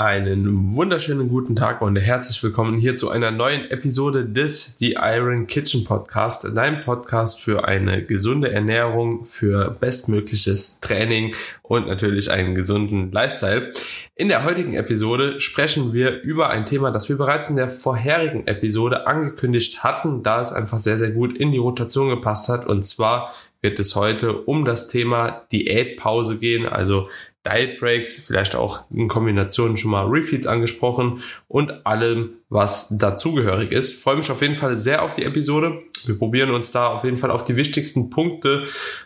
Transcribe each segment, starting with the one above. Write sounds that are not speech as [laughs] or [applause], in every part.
Einen wunderschönen guten Tag und herzlich willkommen hier zu einer neuen Episode des The Iron Kitchen Podcast, dein Podcast für eine gesunde Ernährung, für bestmögliches Training und natürlich einen gesunden Lifestyle. In der heutigen Episode sprechen wir über ein Thema, das wir bereits in der vorherigen Episode angekündigt hatten, da es einfach sehr, sehr gut in die Rotation gepasst hat und zwar wird es heute um das Thema Diätpause gehen, also Diet Breaks, vielleicht auch in Kombination schon mal Refeeds angesprochen und allem, was dazugehörig ist. freue mich auf jeden Fall sehr auf die Episode. Wir probieren uns da auf jeden Fall auf die wichtigsten Punkte,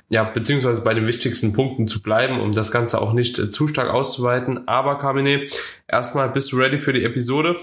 ja, beziehungsweise bei den wichtigsten Punkten zu bleiben, um das Ganze auch nicht äh, zu stark auszuweiten. Aber Carmine, erstmal bist du ready für die Episode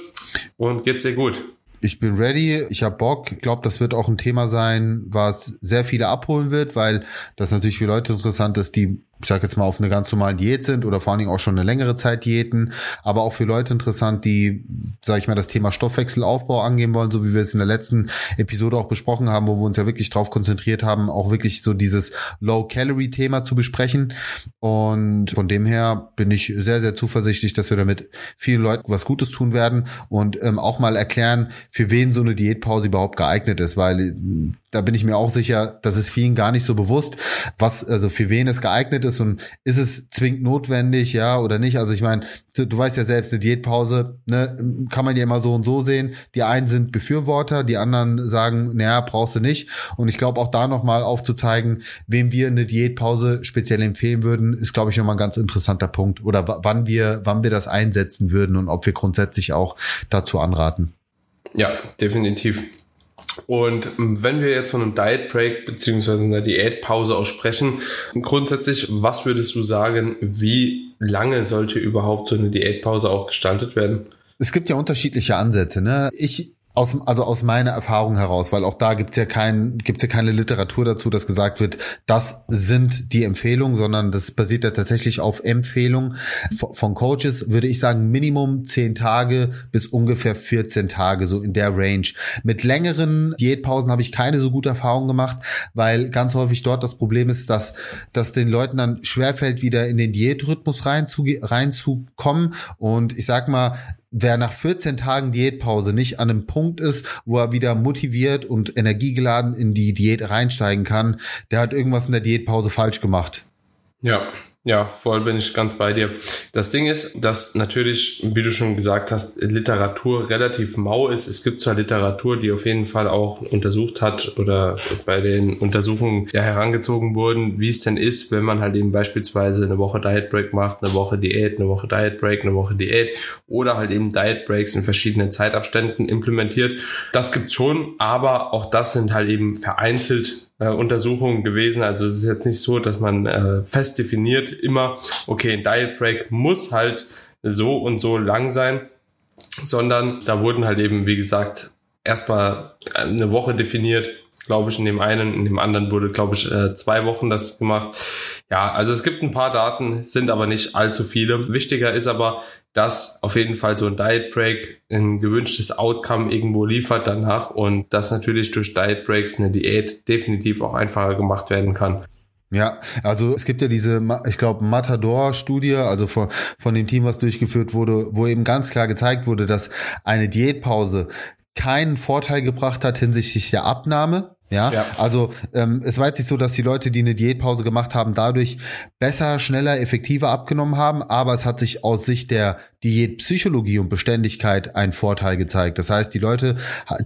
und geht's dir gut? Ich bin ready, ich habe Bock. Ich glaube, das wird auch ein Thema sein, was sehr viele abholen wird, weil das natürlich für Leute interessant ist, die ich sage jetzt mal, auf eine ganz normalen Diät sind oder vor allen Dingen auch schon eine längere Zeit Diäten, aber auch für Leute interessant, die, sage ich mal, das Thema Stoffwechselaufbau angehen wollen, so wie wir es in der letzten Episode auch besprochen haben, wo wir uns ja wirklich drauf konzentriert haben, auch wirklich so dieses Low-Calorie-Thema zu besprechen. Und von dem her bin ich sehr, sehr zuversichtlich, dass wir damit vielen Leuten was Gutes tun werden und ähm, auch mal erklären, für wen so eine Diätpause überhaupt geeignet ist, weil da bin ich mir auch sicher, das ist vielen gar nicht so bewusst, was also für wen es geeignet ist und ist es zwingend notwendig, ja oder nicht. Also ich meine, du, du weißt ja selbst, eine Diätpause ne, kann man ja immer so und so sehen. Die einen sind Befürworter, die anderen sagen, naja, brauchst du nicht. Und ich glaube auch da nochmal aufzuzeigen, wem wir eine Diätpause speziell empfehlen würden, ist glaube ich nochmal ein ganz interessanter Punkt. Oder wann wir, wann wir das einsetzen würden und ob wir grundsätzlich auch dazu anraten. Ja, definitiv. Und wenn wir jetzt von einem Diet Break beziehungsweise einer Diätpause auch sprechen, grundsätzlich, was würdest du sagen, wie lange sollte überhaupt so eine Diätpause auch gestaltet werden? Es gibt ja unterschiedliche Ansätze. Ne? Ich aus, also aus meiner Erfahrung heraus, weil auch da gibt's ja kein, gibt's ja keine Literatur dazu, dass gesagt wird, das sind die Empfehlungen, sondern das basiert ja tatsächlich auf Empfehlungen von Coaches, würde ich sagen, Minimum 10 Tage bis ungefähr 14 Tage, so in der Range. Mit längeren Diätpausen habe ich keine so gute Erfahrung gemacht, weil ganz häufig dort das Problem ist, dass, dass den Leuten dann schwerfällt, wieder in den Diätrhythmus reinzukommen. Und ich sag mal, wer nach 14 Tagen Diätpause nicht an einem Punkt ist, wo er wieder motiviert und energiegeladen in die Diät reinsteigen kann, der hat irgendwas in der Diätpause falsch gemacht. Ja, ja, voll bin ich ganz bei dir. Das Ding ist, dass natürlich, wie du schon gesagt hast, Literatur relativ mau ist. Es gibt zwar Literatur, die auf jeden Fall auch untersucht hat oder bei den Untersuchungen ja herangezogen wurden, wie es denn ist, wenn man halt eben beispielsweise eine Woche Diet Break macht, eine Woche Diät, eine Woche Diet Break, eine Woche Diät oder halt eben Diet Breaks in verschiedenen Zeitabständen implementiert. Das gibt's schon, aber auch das sind halt eben vereinzelt äh, Untersuchungen gewesen. Also es ist jetzt nicht so, dass man äh, fest definiert immer, okay, ein Diet Break muss halt so und so lang sein, sondern da wurden halt eben, wie gesagt, erstmal eine Woche definiert, glaube ich, in dem einen, in dem anderen wurde, glaube ich, äh, zwei Wochen das gemacht. Ja, also es gibt ein paar Daten, sind aber nicht allzu viele. Wichtiger ist aber, dass auf jeden Fall so ein Diet Break ein gewünschtes Outcome irgendwo liefert danach und dass natürlich durch Diet Breaks eine Diät definitiv auch einfacher gemacht werden kann. Ja, also es gibt ja diese, ich glaube, Matador-Studie, also von, von dem Team, was durchgeführt wurde, wo eben ganz klar gezeigt wurde, dass eine Diätpause keinen Vorteil gebracht hat hinsichtlich der Abnahme, ja, ja. also ähm, es war jetzt nicht so, dass die Leute, die eine Diätpause gemacht haben, dadurch besser, schneller, effektiver abgenommen haben, aber es hat sich aus Sicht der Diätpsychologie und Beständigkeit ein Vorteil gezeigt. Das heißt, die Leute,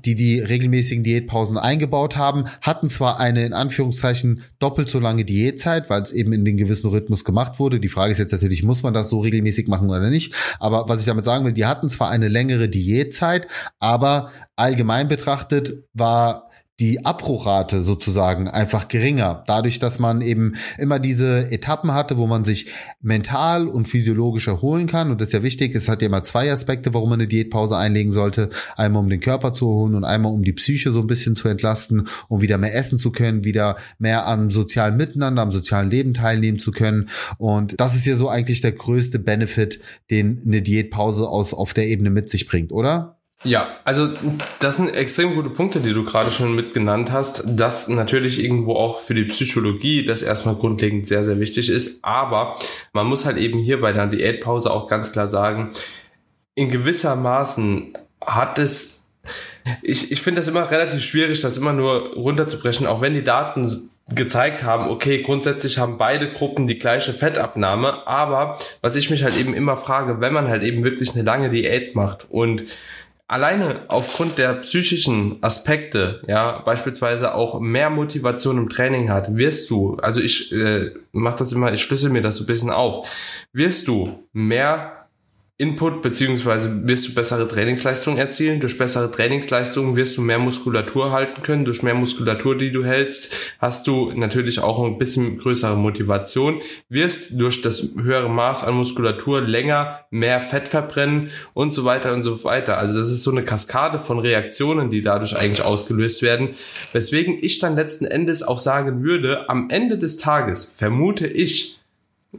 die die regelmäßigen Diätpausen eingebaut haben, hatten zwar eine in Anführungszeichen doppelt so lange Diätzeit, weil es eben in den gewissen Rhythmus gemacht wurde. Die Frage ist jetzt natürlich, muss man das so regelmäßig machen oder nicht? Aber was ich damit sagen will, die hatten zwar eine längere Diätzeit, aber allgemein betrachtet war die Abbruchrate sozusagen einfach geringer. Dadurch, dass man eben immer diese Etappen hatte, wo man sich mental und physiologisch erholen kann. Und das ist ja wichtig. Es hat ja immer zwei Aspekte, warum man eine Diätpause einlegen sollte. Einmal um den Körper zu erholen und einmal um die Psyche so ein bisschen zu entlasten, um wieder mehr essen zu können, wieder mehr am sozialen Miteinander, am sozialen Leben teilnehmen zu können. Und das ist ja so eigentlich der größte Benefit, den eine Diätpause aus auf der Ebene mit sich bringt, oder? Ja, also das sind extrem gute Punkte, die du gerade schon mitgenannt hast, dass natürlich irgendwo auch für die Psychologie das erstmal grundlegend sehr, sehr wichtig ist. Aber man muss halt eben hier bei der Diätpause auch ganz klar sagen, in gewisser Maßen hat es, ich, ich finde das immer relativ schwierig, das immer nur runterzubrechen, auch wenn die Daten gezeigt haben, okay, grundsätzlich haben beide Gruppen die gleiche Fettabnahme, aber was ich mich halt eben immer frage, wenn man halt eben wirklich eine lange Diät macht und alleine aufgrund der psychischen Aspekte, ja, beispielsweise auch mehr Motivation im Training hat, wirst du, also ich äh, mach das immer, ich schlüssel mir das so ein bisschen auf, wirst du mehr Input beziehungsweise wirst du bessere Trainingsleistungen erzielen. Durch bessere Trainingsleistungen wirst du mehr Muskulatur halten können. Durch mehr Muskulatur, die du hältst, hast du natürlich auch ein bisschen größere Motivation. Wirst durch das höhere Maß an Muskulatur länger mehr Fett verbrennen und so weiter und so weiter. Also das ist so eine Kaskade von Reaktionen, die dadurch eigentlich ausgelöst werden. Weswegen ich dann letzten Endes auch sagen würde, am Ende des Tages vermute ich,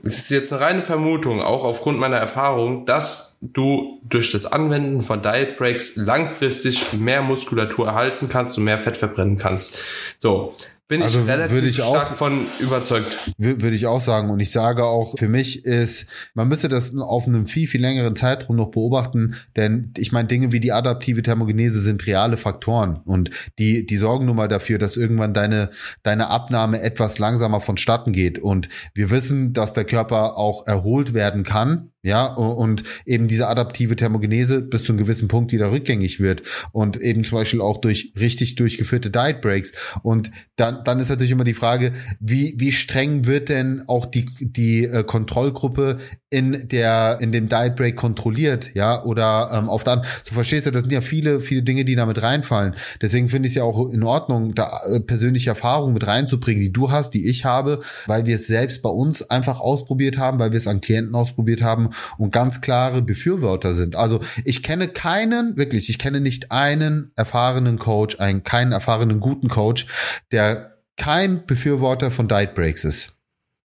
es ist jetzt eine reine Vermutung, auch aufgrund meiner Erfahrung, dass du durch das Anwenden von Diet Breaks langfristig mehr Muskulatur erhalten kannst und mehr Fett verbrennen kannst. So, bin also ich relativ ich stark auch, von überzeugt. Würde ich auch sagen. Und ich sage auch, für mich ist, man müsste das auf einem viel, viel längeren Zeitraum noch beobachten, denn ich meine, Dinge wie die adaptive Thermogenese sind reale Faktoren und die, die sorgen nun mal dafür, dass irgendwann deine, deine Abnahme etwas langsamer vonstatten geht. Und wir wissen, dass der Körper auch erholt werden kann, ja, und eben diese adaptive Thermogenese bis zu einem gewissen Punkt wieder rückgängig wird und eben zum Beispiel auch durch richtig durchgeführte Diet Breaks. Und dann, dann ist natürlich immer die Frage, wie, wie streng wird denn auch die, die äh, Kontrollgruppe in der, in dem Diet Break kontrolliert, ja, oder ähm, auf der so verstehst du, das sind ja viele, viele Dinge, die damit reinfallen. Deswegen finde ich es ja auch in Ordnung, da äh, persönliche Erfahrungen mit reinzubringen, die du hast, die ich habe, weil wir es selbst bei uns einfach ausprobiert haben, weil wir es an Klienten ausprobiert haben und ganz klare Befürworter sind. Also ich kenne keinen, wirklich, ich kenne nicht einen erfahrenen Coach, einen keinen erfahrenen guten Coach, der kein Befürworter von Diet Breaks ist.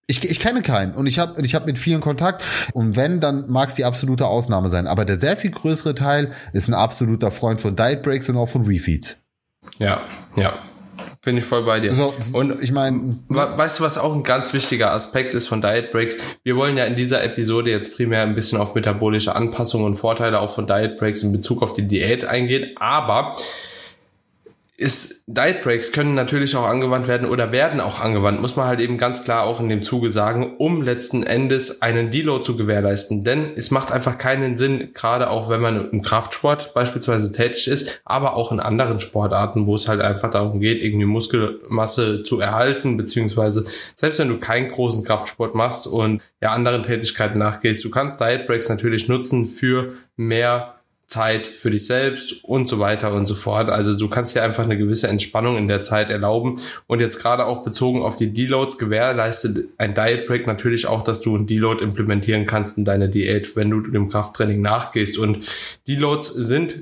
Ich, ich kenne keinen und ich habe ich hab mit vielen Kontakt und wenn, dann mag es die absolute Ausnahme sein. Aber der sehr viel größere Teil ist ein absoluter Freund von Diet Breaks und auch von Refeeds. Ja, ja. Bin ich voll bei dir. So, und ich meine, weißt du, was auch ein ganz wichtiger Aspekt ist von Diet Breaks? Wir wollen ja in dieser Episode jetzt primär ein bisschen auf metabolische Anpassungen und Vorteile auch von Diet Breaks in Bezug auf die Diät eingehen, aber ist, Diet Breaks können natürlich auch angewandt werden oder werden auch angewandt, muss man halt eben ganz klar auch in dem Zuge sagen, um letzten Endes einen Deload zu gewährleisten. Denn es macht einfach keinen Sinn, gerade auch wenn man im Kraftsport beispielsweise tätig ist, aber auch in anderen Sportarten, wo es halt einfach darum geht, irgendwie Muskelmasse zu erhalten, beziehungsweise selbst wenn du keinen großen Kraftsport machst und ja anderen Tätigkeiten nachgehst, du kannst Diet Breaks natürlich nutzen für mehr Zeit für dich selbst und so weiter und so fort. Also du kannst dir einfach eine gewisse Entspannung in der Zeit erlauben. Und jetzt gerade auch bezogen auf die Deloads gewährleistet ein Diet Break natürlich auch, dass du ein Deload implementieren kannst in deine Diät, wenn du dem Krafttraining nachgehst. Und Deloads sind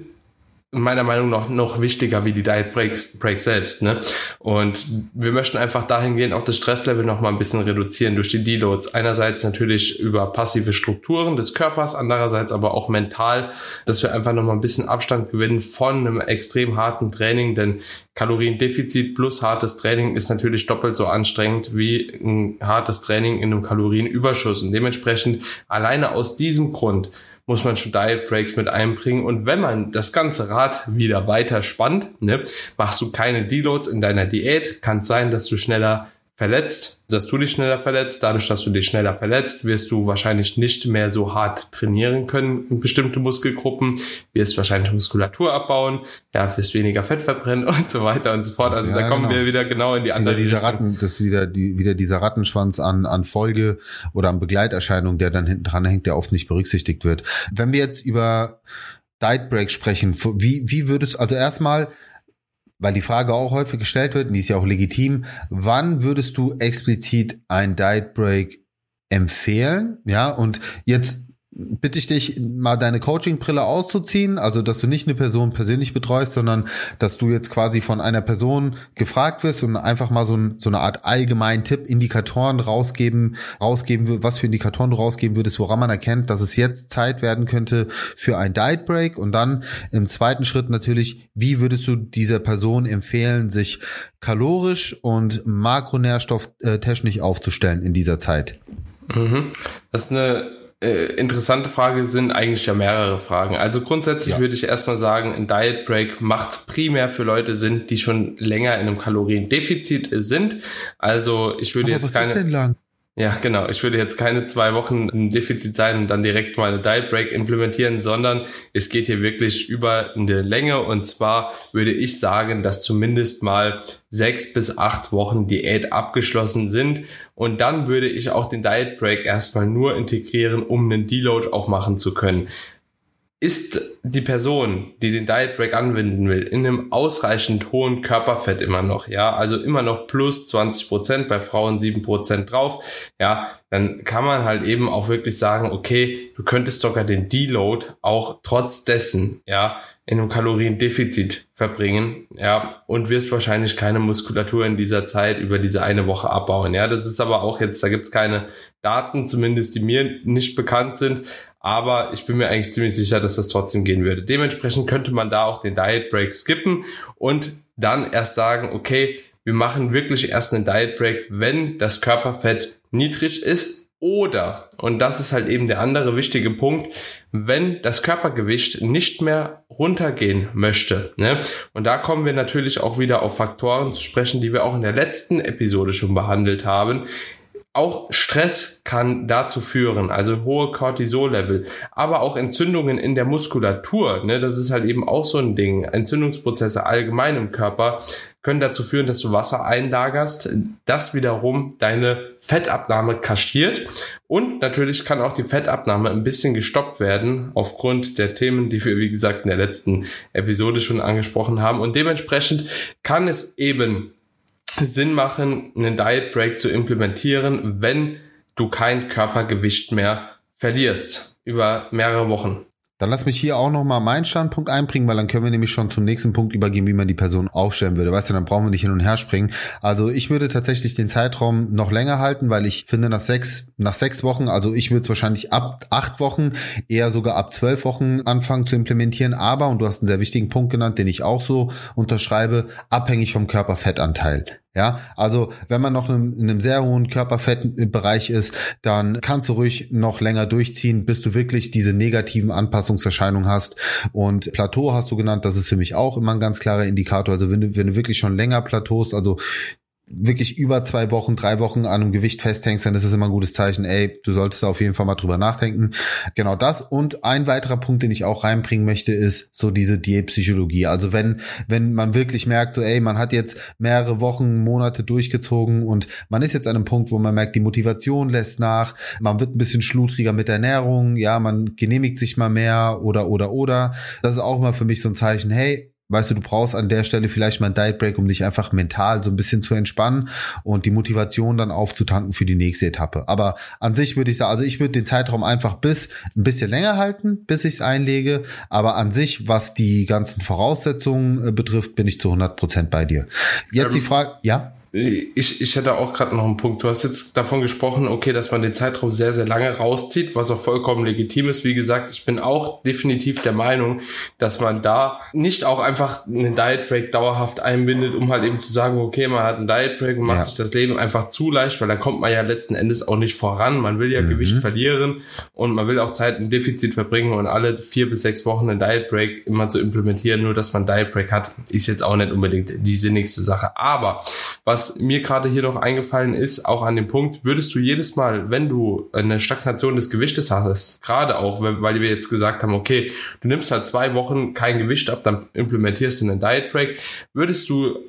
meiner Meinung nach noch wichtiger wie die Diet Breaks, Breaks selbst. Ne? Und wir möchten einfach dahingehend auch das Stresslevel noch mal ein bisschen reduzieren durch die Deloads. Einerseits natürlich über passive Strukturen des Körpers, andererseits aber auch mental, dass wir einfach noch mal ein bisschen Abstand gewinnen von einem extrem harten Training, denn Kaloriendefizit plus hartes Training ist natürlich doppelt so anstrengend wie ein hartes Training in einem Kalorienüberschuss. Und dementsprechend alleine aus diesem Grund muss man schon Diet Breaks mit einbringen. Und wenn man das ganze Rad wieder weiter spannt, ne, machst du keine Deloads in deiner Diät, kann es sein, dass du schneller verletzt, dass du dich schneller verletzt. Dadurch, dass du dich schneller verletzt, wirst du wahrscheinlich nicht mehr so hart trainieren können in bestimmte Muskelgruppen, wirst wahrscheinlich Muskulatur abbauen, ja, wirst weniger Fett verbrennen [laughs] und so weiter und so fort. Also ja, da kommen genau. wir wieder genau in die andere dieser Richtung. Ratten, das ist wieder, die, wieder dieser Rattenschwanz an, an Folge oder an Begleiterscheinungen, der dann hinten dran hängt, der oft nicht berücksichtigt wird. Wenn wir jetzt über Diet Break sprechen, wie, wie würdest, also erstmal, weil die Frage auch häufig gestellt wird, und die ist ja auch legitim, wann würdest du explizit ein Diet Break empfehlen? Ja, und jetzt bitte ich dich, mal deine Coaching-Brille auszuziehen, also dass du nicht eine Person persönlich betreust, sondern dass du jetzt quasi von einer Person gefragt wirst und einfach mal so, ein, so eine Art allgemeinen Tipp, Indikatoren rausgeben, rausgeben, was für Indikatoren du rausgeben würdest, woran man erkennt, dass es jetzt Zeit werden könnte für ein Diet Break und dann im zweiten Schritt natürlich, wie würdest du dieser Person empfehlen, sich kalorisch und makronährstofftechnisch aufzustellen in dieser Zeit? Mhm. Das ist eine äh, interessante Frage sind eigentlich ja mehrere Fragen. Also grundsätzlich ja. würde ich erstmal sagen, ein Diet Break macht primär für Leute Sinn, die schon länger in einem Kaloriendefizit sind. Also ich würde Aber jetzt keine. Ist denn lang? Ja, genau. Ich würde jetzt keine zwei Wochen im Defizit sein und dann direkt mal eine Diet Break implementieren, sondern es geht hier wirklich über eine Länge. Und zwar würde ich sagen, dass zumindest mal sechs bis acht Wochen Diät abgeschlossen sind. Und dann würde ich auch den Diet Break erstmal nur integrieren, um einen Deload auch machen zu können ist die Person, die den Diet Break anwenden will, in einem ausreichend hohen Körperfett immer noch, ja, also immer noch plus 20 Prozent, bei Frauen 7 Prozent drauf, ja, dann kann man halt eben auch wirklich sagen, okay, du könntest sogar den Deload auch trotz dessen, ja, in einem Kaloriendefizit verbringen, ja, und wirst wahrscheinlich keine Muskulatur in dieser Zeit über diese eine Woche abbauen, ja, das ist aber auch jetzt, da gibt's keine Daten, zumindest die mir nicht bekannt sind, aber ich bin mir eigentlich ziemlich sicher, dass das trotzdem gehen würde. Dementsprechend könnte man da auch den Diet Break skippen und dann erst sagen, okay, wir machen wirklich erst einen Diet Break, wenn das Körperfett niedrig ist oder, und das ist halt eben der andere wichtige Punkt, wenn das Körpergewicht nicht mehr runtergehen möchte. Ne? Und da kommen wir natürlich auch wieder auf Faktoren zu sprechen, die wir auch in der letzten Episode schon behandelt haben, auch Stress kann dazu führen, also hohe Cortisol-Level, aber auch Entzündungen in der Muskulatur, ne, das ist halt eben auch so ein Ding. Entzündungsprozesse allgemein im Körper können dazu führen, dass du Wasser einlagerst, das wiederum deine Fettabnahme kaschiert und natürlich kann auch die Fettabnahme ein bisschen gestoppt werden aufgrund der Themen, die wir wie gesagt in der letzten Episode schon angesprochen haben und dementsprechend kann es eben Sinn machen, einen Diet Break zu implementieren, wenn du kein Körpergewicht mehr verlierst über mehrere Wochen. Dann lass mich hier auch nochmal meinen Standpunkt einbringen, weil dann können wir nämlich schon zum nächsten Punkt übergehen, wie man die Person aufstellen würde. Weißt du, dann brauchen wir nicht hin und her springen. Also ich würde tatsächlich den Zeitraum noch länger halten, weil ich finde, nach sechs, nach sechs Wochen, also ich würde es wahrscheinlich ab acht Wochen, eher sogar ab zwölf Wochen anfangen zu implementieren. Aber, und du hast einen sehr wichtigen Punkt genannt, den ich auch so unterschreibe, abhängig vom Körperfettanteil. Ja, also wenn man noch in einem sehr hohen Körperfettbereich ist, dann kannst du ruhig noch länger durchziehen, bis du wirklich diese negativen Anpassungserscheinungen hast. Und Plateau hast du genannt, das ist für mich auch immer ein ganz klarer Indikator. Also wenn du, wenn du wirklich schon länger plateaust, also wirklich über zwei Wochen, drei Wochen an einem Gewicht festhängst, dann ist es immer ein gutes Zeichen, ey, du solltest auf jeden Fall mal drüber nachdenken. Genau das. Und ein weiterer Punkt, den ich auch reinbringen möchte, ist so diese Diätpsychologie. Also wenn, wenn man wirklich merkt, so, ey, man hat jetzt mehrere Wochen, Monate durchgezogen und man ist jetzt an einem Punkt, wo man merkt, die Motivation lässt nach, man wird ein bisschen schludriger mit der Ernährung, ja, man genehmigt sich mal mehr oder, oder, oder. Das ist auch mal für mich so ein Zeichen, hey, weißt du, du brauchst an der Stelle vielleicht mal einen Diet Break, um dich einfach mental so ein bisschen zu entspannen und die Motivation dann aufzutanken für die nächste Etappe. Aber an sich würde ich sagen, also ich würde den Zeitraum einfach bis ein bisschen länger halten, bis ich es einlege. Aber an sich, was die ganzen Voraussetzungen äh, betrifft, bin ich zu 100 Prozent bei dir. Jetzt ähm, die Frage, ja? Ich, ich hätte auch gerade noch einen Punkt. Du hast jetzt davon gesprochen, okay, dass man den Zeitraum sehr, sehr lange rauszieht, was auch vollkommen legitim ist. Wie gesagt, ich bin auch definitiv der Meinung, dass man da nicht auch einfach einen Diet Break dauerhaft einbindet, um halt eben zu sagen, okay, man hat einen Diet Break und macht ja. sich das Leben einfach zu leicht, weil dann kommt man ja letzten Endes auch nicht voran. Man will ja mhm. Gewicht verlieren und man will auch Zeit im Defizit verbringen und alle vier bis sechs Wochen einen Diet Break immer zu implementieren, nur dass man Diet Break hat, ist jetzt auch nicht unbedingt die sinnigste Sache. Aber was was mir gerade hier noch eingefallen ist, auch an dem Punkt, würdest du jedes Mal, wenn du eine Stagnation des Gewichtes hast, gerade auch, weil wir jetzt gesagt haben, okay, du nimmst halt zwei Wochen kein Gewicht ab, dann implementierst du einen Diet Break, würdest du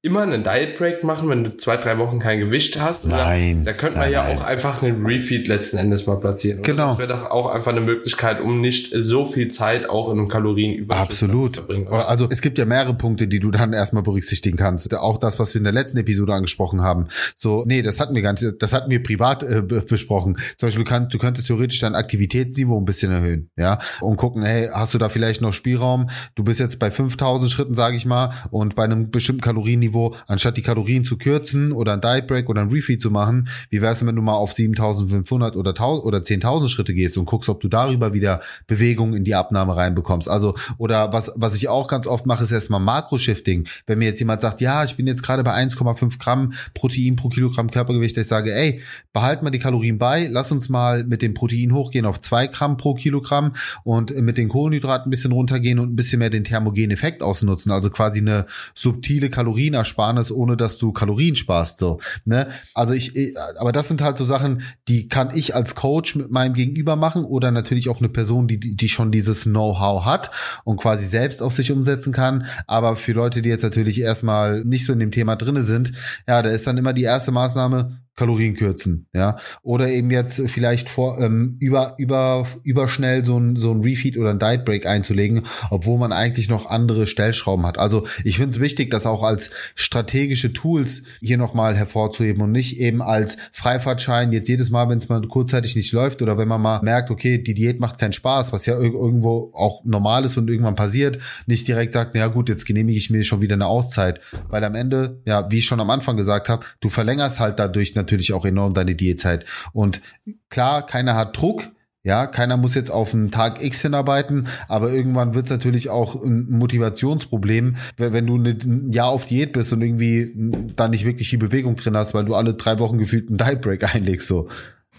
immer einen Diet Break machen, wenn du zwei, drei Wochen kein Gewicht hast? Oder nein. Da könnte man ja nein. auch einfach einen Refeed letzten Endes mal platzieren. Oder? Genau. Das wäre doch auch einfach eine Möglichkeit, um nicht so viel Zeit auch in einem Kalorienüberschuss Absolut. zu verbringen. Oder? Also es gibt ja mehrere Punkte, die du dann erstmal berücksichtigen kannst. Auch das, was wir in der letzten Episode angesprochen haben. So, nee, das hatten wir ganz, das hatten wir privat äh, besprochen. Zum Beispiel, du, kannst, du könntest theoretisch dein Aktivitätsniveau ein bisschen erhöhen, ja, und gucken, hey, hast du da vielleicht noch Spielraum? Du bist jetzt bei 5000 Schritten, sage ich mal, und bei einem bestimmten Kalorienniveau Niveau, anstatt die Kalorien zu kürzen oder ein Diet Break oder ein Refeed zu machen, wie wär's denn, wenn du mal auf 7500 oder 1000 oder 10.000 Schritte gehst und guckst, ob du darüber wieder Bewegung in die Abnahme reinbekommst. Also, oder was, was ich auch ganz oft mache, ist erstmal Makro-Shifting. Wenn mir jetzt jemand sagt, ja, ich bin jetzt gerade bei 1,5 Gramm Protein pro Kilogramm Körpergewicht, ich sage, ey, behalt mal die Kalorien bei, lass uns mal mit dem Protein hochgehen auf zwei Gramm pro Kilogramm und mit den Kohlenhydraten ein bisschen runtergehen und ein bisschen mehr den thermogenen Effekt ausnutzen. Also quasi eine subtile Kalorienersparnis, ohne dass du Kalorien sparst, so, ne? Also ich, aber das sind halt so Sachen, die kann ich als Coach mit meinem Gegenüber machen oder natürlich auch eine Person, die, die schon dieses Know-how hat und quasi selbst auf sich umsetzen kann. Aber für Leute, die jetzt natürlich erstmal nicht so in dem Thema drinne sind, ja, da ist dann immer die erste Maßnahme, Kalorien kürzen, ja, oder eben jetzt vielleicht vor ähm, über über überschnell so ein so ein Refeed oder ein Diet Break einzulegen, obwohl man eigentlich noch andere Stellschrauben hat. Also ich finde es wichtig, das auch als strategische Tools hier nochmal hervorzuheben und nicht eben als Freifahrtschein. Jetzt jedes Mal, wenn es mal kurzzeitig nicht läuft oder wenn man mal merkt, okay, die Diät macht keinen Spaß, was ja irgendwo auch normal ist und irgendwann passiert, nicht direkt sagt, na ja, gut, jetzt genehmige ich mir schon wieder eine Auszeit, weil am Ende, ja, wie ich schon am Anfang gesagt habe, du verlängerst halt dadurch natürlich natürlich auch enorm deine Diätzeit. Und klar, keiner hat Druck. Ja, keiner muss jetzt auf einen Tag X hinarbeiten, aber irgendwann wird es natürlich auch ein Motivationsproblem, wenn du ein Jahr auf Diät bist und irgendwie da nicht wirklich die Bewegung drin hast, weil du alle drei Wochen gefühlt einen Diet Break [laughs] einlegst, so.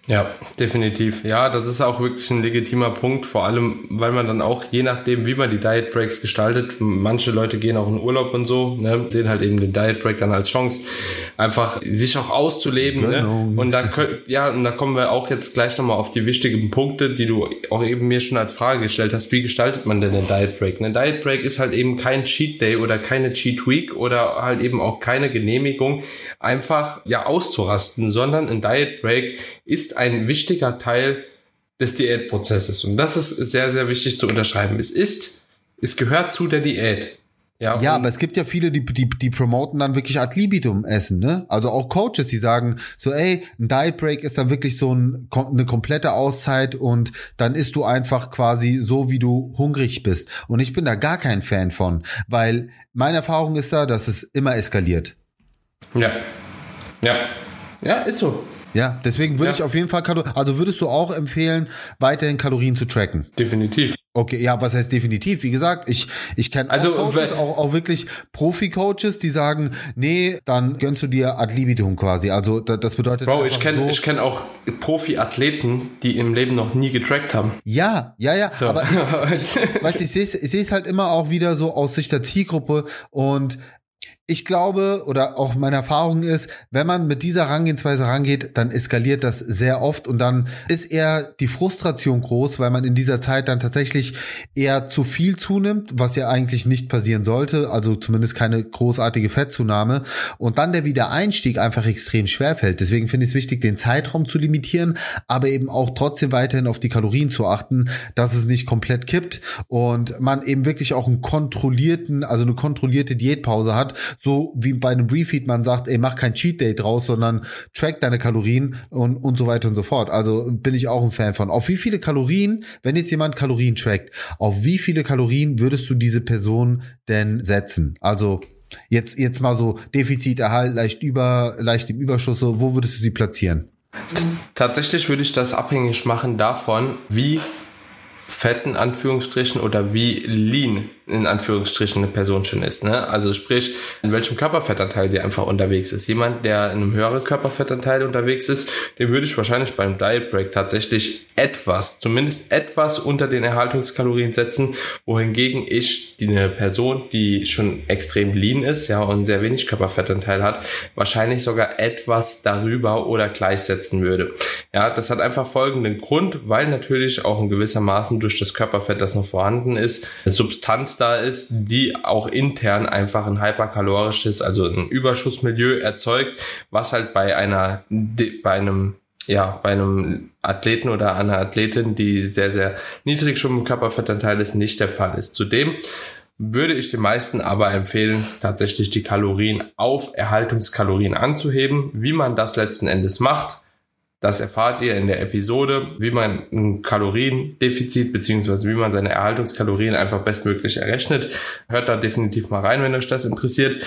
Ja, definitiv. Ja, das ist auch wirklich ein legitimer Punkt, vor allem, weil man dann auch, je nachdem, wie man die Diet Breaks gestaltet, manche Leute gehen auch in Urlaub und so, ne, sehen halt eben den Diet Break dann als Chance, einfach sich auch auszuleben. Ne? Genau. Ne? Und da können, ja, und da kommen wir auch jetzt gleich nochmal auf die wichtigen Punkte, die du auch eben mir schon als Frage gestellt hast. Wie gestaltet man denn den Diet Break? Ein Diet Break ist halt eben kein Cheat Day oder keine Cheat Week oder halt eben auch keine Genehmigung, einfach ja auszurasten, sondern ein Diet Break ist ein wichtiger Teil des Diätprozesses. Und das ist sehr, sehr wichtig zu unterschreiben. Es ist, es gehört zu der Diät. Ja, ja aber es gibt ja viele, die, die, die promoten dann wirklich ad libitum Essen, ne? Also auch Coaches, die sagen so, ey, ein Diet Break ist dann wirklich so ein, eine komplette Auszeit und dann isst du einfach quasi so, wie du hungrig bist. Und ich bin da gar kein Fan von, weil meine Erfahrung ist da, dass es immer eskaliert. Ja. Ja. Ja, ist so. Ja, deswegen würde ja. ich auf jeden Fall Kalorien, also würdest du auch empfehlen, weiterhin Kalorien zu tracken? Definitiv. Okay, ja, was heißt definitiv? Wie gesagt, ich, ich kenne also, auch, Coaches, auch, auch wirklich Profi-Coaches, die sagen, nee, dann gönnst du dir ad libitum quasi. Also das bedeutet. Bro, ich kenne so, ich kenn auch Profi-Athleten, die im Leben noch nie getrackt haben. Ja, ja, ja. So. Aber ich, [laughs] ich, weißt, ich sehe ich sehe es halt immer auch wieder so aus Sicht der Zielgruppe und ich glaube oder auch meine Erfahrung ist, wenn man mit dieser Herangehensweise rangeht, dann eskaliert das sehr oft und dann ist eher die Frustration groß, weil man in dieser Zeit dann tatsächlich eher zu viel zunimmt, was ja eigentlich nicht passieren sollte, also zumindest keine großartige Fettzunahme und dann der Wiedereinstieg einfach extrem schwer fällt. Deswegen finde ich es wichtig, den Zeitraum zu limitieren, aber eben auch trotzdem weiterhin auf die Kalorien zu achten, dass es nicht komplett kippt und man eben wirklich auch einen kontrollierten, also eine kontrollierte Diätpause hat, so wie bei einem Refeed man sagt, ey, mach kein Cheat Day draus, sondern track deine Kalorien und, und so weiter und so fort. Also bin ich auch ein Fan von. Auf wie viele Kalorien, wenn jetzt jemand Kalorien trackt, auf wie viele Kalorien würdest du diese Person denn setzen? Also jetzt, jetzt mal so Defizit, Erhalt, leicht über, leicht im Überschuss, so, wo würdest du sie platzieren? Tatsächlich würde ich das abhängig machen davon, wie fetten Anführungsstrichen oder wie lean in Anführungsstrichen eine Person schon ist. Ne? Also sprich, in welchem Körperfettanteil sie einfach unterwegs ist. Jemand, der in einem höheren Körperfettanteil unterwegs ist, den würde ich wahrscheinlich beim Diet Break tatsächlich etwas, zumindest etwas unter den Erhaltungskalorien setzen, wohingegen ich die eine Person, die schon extrem lean ist, ja, und sehr wenig Körperfettanteil hat, wahrscheinlich sogar etwas darüber oder gleichsetzen würde. Ja, das hat einfach folgenden Grund, weil natürlich auch in gewisser Maßen durch das Körperfett, das noch vorhanden ist, Substanz da ist, die auch intern einfach ein hyperkalorisches, also ein Überschussmilieu erzeugt, was halt bei einer, bei einem ja, bei einem Athleten oder einer Athletin, die sehr, sehr niedrig schon im Körperfettanteil ist, nicht der Fall ist. Zudem würde ich den meisten aber empfehlen, tatsächlich die Kalorien auf Erhaltungskalorien anzuheben. Wie man das letzten Endes macht, das erfahrt ihr in der Episode, wie man ein Kaloriendefizit beziehungsweise wie man seine Erhaltungskalorien einfach bestmöglich errechnet. Hört da definitiv mal rein, wenn euch das interessiert.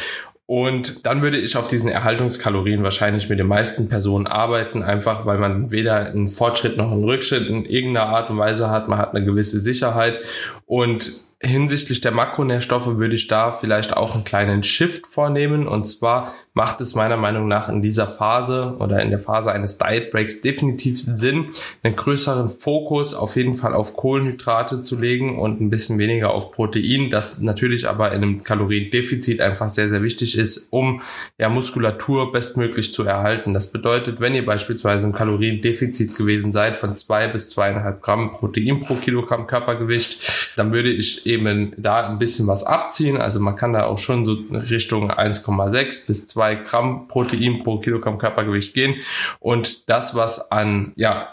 Und dann würde ich auf diesen Erhaltungskalorien wahrscheinlich mit den meisten Personen arbeiten, einfach weil man weder einen Fortschritt noch einen Rückschritt in irgendeiner Art und Weise hat. Man hat eine gewisse Sicherheit und hinsichtlich der Makronährstoffe würde ich da vielleicht auch einen kleinen Shift vornehmen. Und zwar macht es meiner Meinung nach in dieser Phase oder in der Phase eines Diet Breaks definitiv Sinn, einen größeren Fokus auf jeden Fall auf Kohlenhydrate zu legen und ein bisschen weniger auf Protein, das natürlich aber in einem Kaloriendefizit einfach sehr, sehr wichtig ist, um ja Muskulatur bestmöglich zu erhalten. Das bedeutet, wenn ihr beispielsweise im Kaloriendefizit gewesen seid von zwei bis zweieinhalb Gramm Protein pro Kilogramm Körpergewicht, dann würde ich eben da ein bisschen was abziehen. Also man kann da auch schon so Richtung 1,6 bis 2 zwei Gramm Protein pro Kilogramm Körpergewicht gehen. Und das, was an, ja,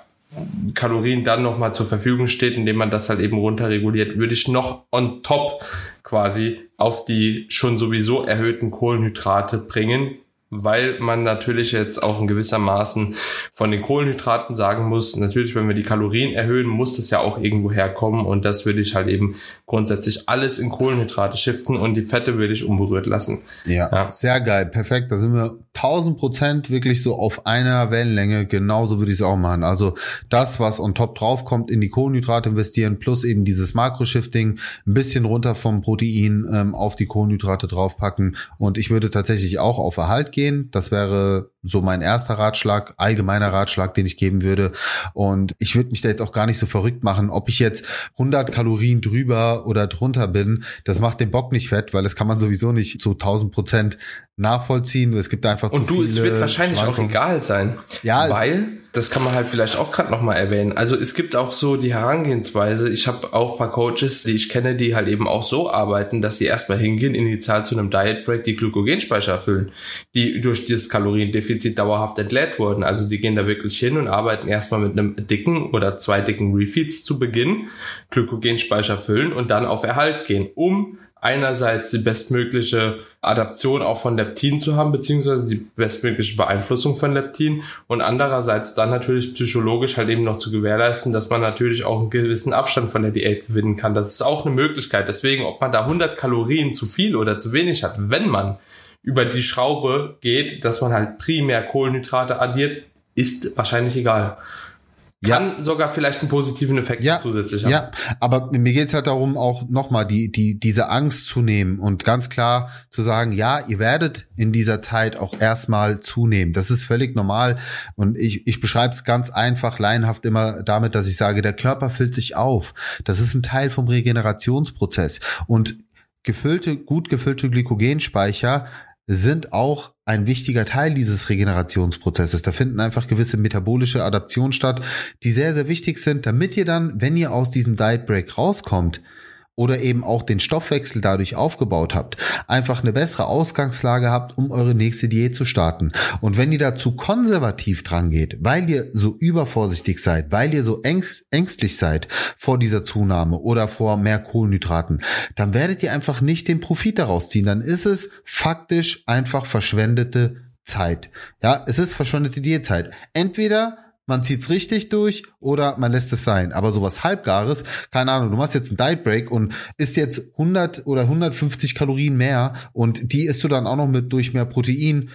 Kalorien dann nochmal zur Verfügung steht, indem man das halt eben runterreguliert, würde ich noch on top quasi auf die schon sowieso erhöhten Kohlenhydrate bringen, weil man natürlich jetzt auch in gewissermaßen von den Kohlenhydraten sagen muss, natürlich, wenn wir die Kalorien erhöhen, muss das ja auch irgendwo herkommen und das würde ich halt eben grundsätzlich alles in Kohlenhydrate shiften und die Fette würde ich unberührt lassen. Ja, ja. sehr geil, perfekt. Da sind wir 1000 Prozent wirklich so auf einer Wellenlänge. Genauso würde ich es auch machen. Also das, was on top draufkommt, in die Kohlenhydrate investieren, plus eben dieses Makroshifting, ein bisschen runter vom Protein ähm, auf die Kohlenhydrate draufpacken und ich würde tatsächlich auch auf Erhalt gehen. Das wäre so mein erster Ratschlag, allgemeiner Ratschlag, den ich geben würde. Und ich würde mich da jetzt auch gar nicht so verrückt machen, ob ich jetzt 100 Kalorien drüber oder drunter bin. Das macht den Bock nicht fett, weil das kann man sowieso nicht zu 1000 Prozent nachvollziehen. Es gibt einfach und zu du, es wird wahrscheinlich auch egal sein, ja, weil das kann man halt vielleicht auch gerade noch mal erwähnen. Also es gibt auch so die Herangehensweise. Ich habe auch paar Coaches, die ich kenne, die halt eben auch so arbeiten, dass sie erstmal hingehen, initial zu einem Diet Break die Glykogenspeicher erfüllen, die durch das Kaloriendefizit dauerhaft entleert wurden. Also die gehen da wirklich hin und arbeiten erstmal mit einem dicken oder zwei dicken Refeeds zu Beginn, Glykogenspeicher füllen und dann auf Erhalt gehen, um einerseits die bestmögliche Adaption auch von Leptin zu haben, beziehungsweise die bestmögliche Beeinflussung von Leptin und andererseits dann natürlich psychologisch halt eben noch zu gewährleisten, dass man natürlich auch einen gewissen Abstand von der Diät gewinnen kann. Das ist auch eine Möglichkeit. Deswegen, ob man da 100 Kalorien zu viel oder zu wenig hat, wenn man über die Schraube geht, dass man halt primär Kohlenhydrate addiert, ist wahrscheinlich egal kann ja. sogar vielleicht einen positiven Effekt ja. zusätzlich haben. Ja, aber mir geht's halt darum, auch nochmal die, die, diese Angst zu nehmen und ganz klar zu sagen, ja, ihr werdet in dieser Zeit auch erstmal zunehmen. Das ist völlig normal. Und ich, ich beschreibe es ganz einfach, laienhaft immer damit, dass ich sage, der Körper füllt sich auf. Das ist ein Teil vom Regenerationsprozess. Und gefüllte, gut gefüllte Glykogenspeicher sind auch ein wichtiger Teil dieses Regenerationsprozesses. Da finden einfach gewisse metabolische Adaptionen statt, die sehr, sehr wichtig sind, damit ihr dann, wenn ihr aus diesem Diet Break rauskommt, oder eben auch den Stoffwechsel dadurch aufgebaut habt, einfach eine bessere Ausgangslage habt, um eure nächste Diät zu starten. Und wenn ihr dazu konservativ dran geht, weil ihr so übervorsichtig seid, weil ihr so ängstlich seid vor dieser Zunahme oder vor mehr Kohlenhydraten, dann werdet ihr einfach nicht den Profit daraus ziehen. Dann ist es faktisch einfach verschwendete Zeit. Ja, es ist verschwendete Diätzeit. Entweder man zieht's richtig durch oder man lässt es sein. Aber sowas halbgares, keine Ahnung, du machst jetzt einen Diet Break und isst jetzt 100 oder 150 Kalorien mehr und die isst du dann auch noch mit durch mehr Protein.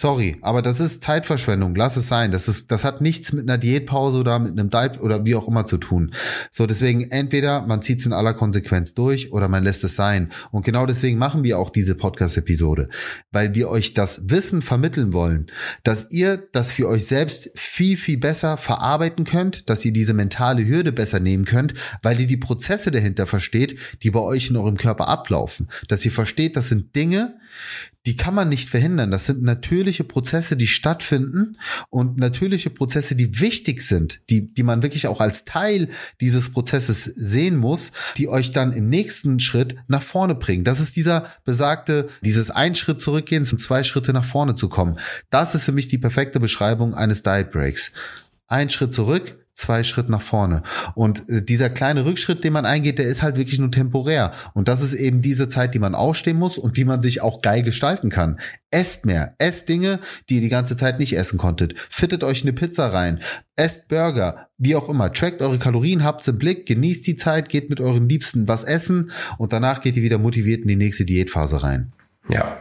Sorry, aber das ist Zeitverschwendung. Lass es sein. Das ist, das hat nichts mit einer Diätpause oder mit einem Diet oder wie auch immer zu tun. So, deswegen entweder man zieht es in aller Konsequenz durch oder man lässt es sein. Und genau deswegen machen wir auch diese Podcast-Episode, weil wir euch das Wissen vermitteln wollen, dass ihr das für euch selbst viel, viel besser verarbeiten könnt, dass ihr diese mentale Hürde besser nehmen könnt, weil ihr die Prozesse dahinter versteht, die bei euch in eurem Körper ablaufen. Dass ihr versteht, das sind Dinge, die kann man nicht verhindern. Das sind natürliche Prozesse, die stattfinden und natürliche Prozesse, die wichtig sind, die, die man wirklich auch als Teil dieses Prozesses sehen muss, die euch dann im nächsten Schritt nach vorne bringen. Das ist dieser besagte, dieses ein Schritt zurückgehen zum zwei Schritte nach vorne zu kommen. Das ist für mich die perfekte Beschreibung eines Diet Breaks. Ein Schritt zurück, zwei Schritt nach vorne. Und äh, dieser kleine Rückschritt, den man eingeht, der ist halt wirklich nur temporär. Und das ist eben diese Zeit, die man ausstehen muss und die man sich auch geil gestalten kann. Esst mehr. Esst Dinge, die ihr die ganze Zeit nicht essen konntet. Fittet euch eine Pizza rein. Esst Burger. Wie auch immer. Trackt eure Kalorien, habt's im Blick, genießt die Zeit, geht mit euren Liebsten was essen und danach geht ihr wieder motiviert in die nächste Diätphase rein. Ja,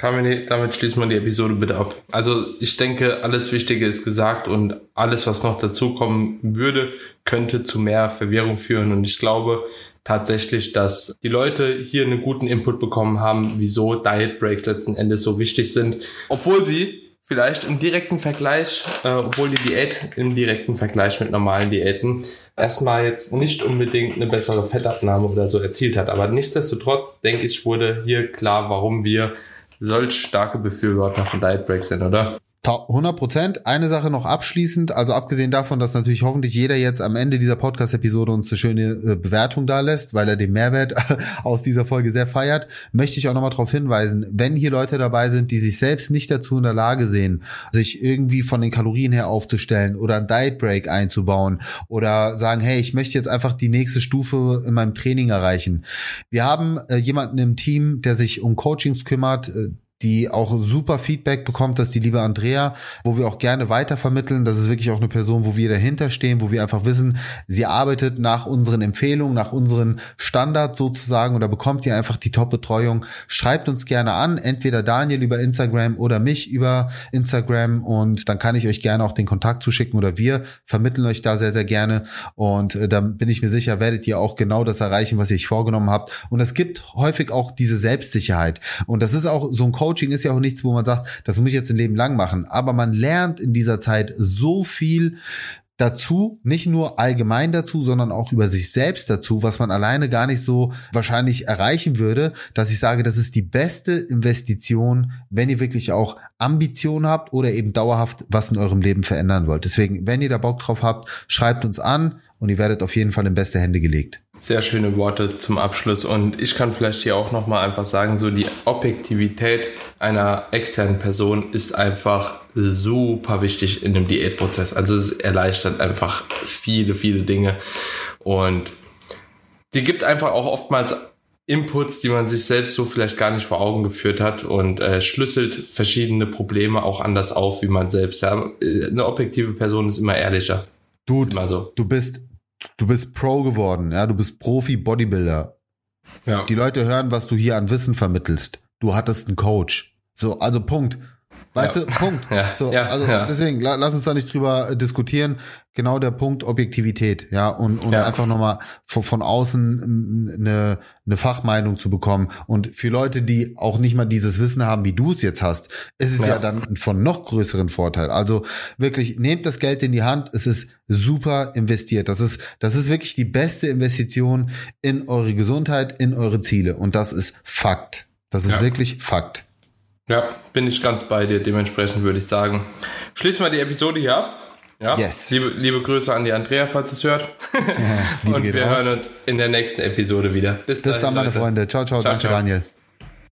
Carmine, damit schließen wir die Episode bitte ab. Also ich denke, alles Wichtige ist gesagt und alles, was noch dazukommen würde, könnte zu mehr Verwirrung führen. Und ich glaube tatsächlich, dass die Leute hier einen guten Input bekommen haben, wieso Diet Breaks letzten Endes so wichtig sind, obwohl sie vielleicht im direkten Vergleich, äh, obwohl die Diät im direkten Vergleich mit normalen Diäten erstmal jetzt nicht unbedingt eine bessere Fettabnahme oder so erzielt hat. Aber nichtsdestotrotz, denke ich, wurde hier klar, warum wir solch starke Befürworter von Diet Breaks sind, oder? 100 Prozent. Eine Sache noch abschließend, also abgesehen davon, dass natürlich hoffentlich jeder jetzt am Ende dieser Podcast-Episode uns eine schöne äh, Bewertung da lässt, weil er den Mehrwert [laughs] aus dieser Folge sehr feiert, möchte ich auch nochmal darauf hinweisen, wenn hier Leute dabei sind, die sich selbst nicht dazu in der Lage sehen, sich irgendwie von den Kalorien her aufzustellen oder ein Diet Break einzubauen oder sagen, hey, ich möchte jetzt einfach die nächste Stufe in meinem Training erreichen. Wir haben äh, jemanden im Team, der sich um Coachings kümmert, äh, die auch super Feedback bekommt, dass die liebe Andrea, wo wir auch gerne weitervermitteln. Das ist wirklich auch eine Person, wo wir dahinter stehen, wo wir einfach wissen, sie arbeitet nach unseren Empfehlungen, nach unseren Standards sozusagen und da bekommt ihr einfach die Top-Betreuung. Schreibt uns gerne an, entweder Daniel über Instagram oder mich über Instagram und dann kann ich euch gerne auch den Kontakt zuschicken oder wir vermitteln euch da sehr, sehr gerne und äh, dann bin ich mir sicher, werdet ihr auch genau das erreichen, was ihr euch vorgenommen habt. Und es gibt häufig auch diese Selbstsicherheit und das ist auch so ein Coach Coaching ist ja auch nichts, wo man sagt, das muss ich jetzt ein Leben lang machen. Aber man lernt in dieser Zeit so viel dazu, nicht nur allgemein dazu, sondern auch über sich selbst dazu, was man alleine gar nicht so wahrscheinlich erreichen würde, dass ich sage, das ist die beste Investition, wenn ihr wirklich auch Ambitionen habt oder eben dauerhaft was in eurem Leben verändern wollt. Deswegen, wenn ihr da Bock drauf habt, schreibt uns an und ihr werdet auf jeden Fall in beste Hände gelegt. Sehr schöne Worte zum Abschluss und ich kann vielleicht hier auch nochmal einfach sagen, so die Objektivität einer externen Person ist einfach super wichtig in dem Diätprozess. Also es erleichtert einfach viele, viele Dinge und die gibt einfach auch oftmals Inputs, die man sich selbst so vielleicht gar nicht vor Augen geführt hat und äh, schlüsselt verschiedene Probleme auch anders auf, wie man selbst. Ja, eine objektive Person ist immer ehrlicher. Dude, so. du bist du bist Pro geworden, ja, du bist Profi-Bodybuilder. Ja. Die Leute hören, was du hier an Wissen vermittelst. Du hattest einen Coach. So, also Punkt. Weißt ja. du, Punkt. Ja, so, ja, also deswegen, lass uns da nicht drüber äh, diskutieren. Genau der Punkt Objektivität, ja, und, und einfach nochmal von, von außen eine, eine Fachmeinung zu bekommen. Und für Leute, die auch nicht mal dieses Wissen haben, wie du es jetzt hast, ist es ja. ja dann von noch größeren Vorteil. Also wirklich, nehmt das Geld in die Hand, es ist super investiert. Das ist, das ist wirklich die beste Investition in eure Gesundheit, in eure Ziele. Und das ist Fakt. Das ist wirklich Fakt. Ja, bin ich ganz bei dir. Dementsprechend würde ich sagen, schließen wir die Episode hier ab. Ja, yes. liebe, liebe Grüße an die Andrea, falls es hört. [laughs] Ja, und wir raus. hören uns in der nächsten Episode wieder. Bis, Bis dann, meine Freunde. Ciao, ciao. ciao Danke, ciao. Daniel.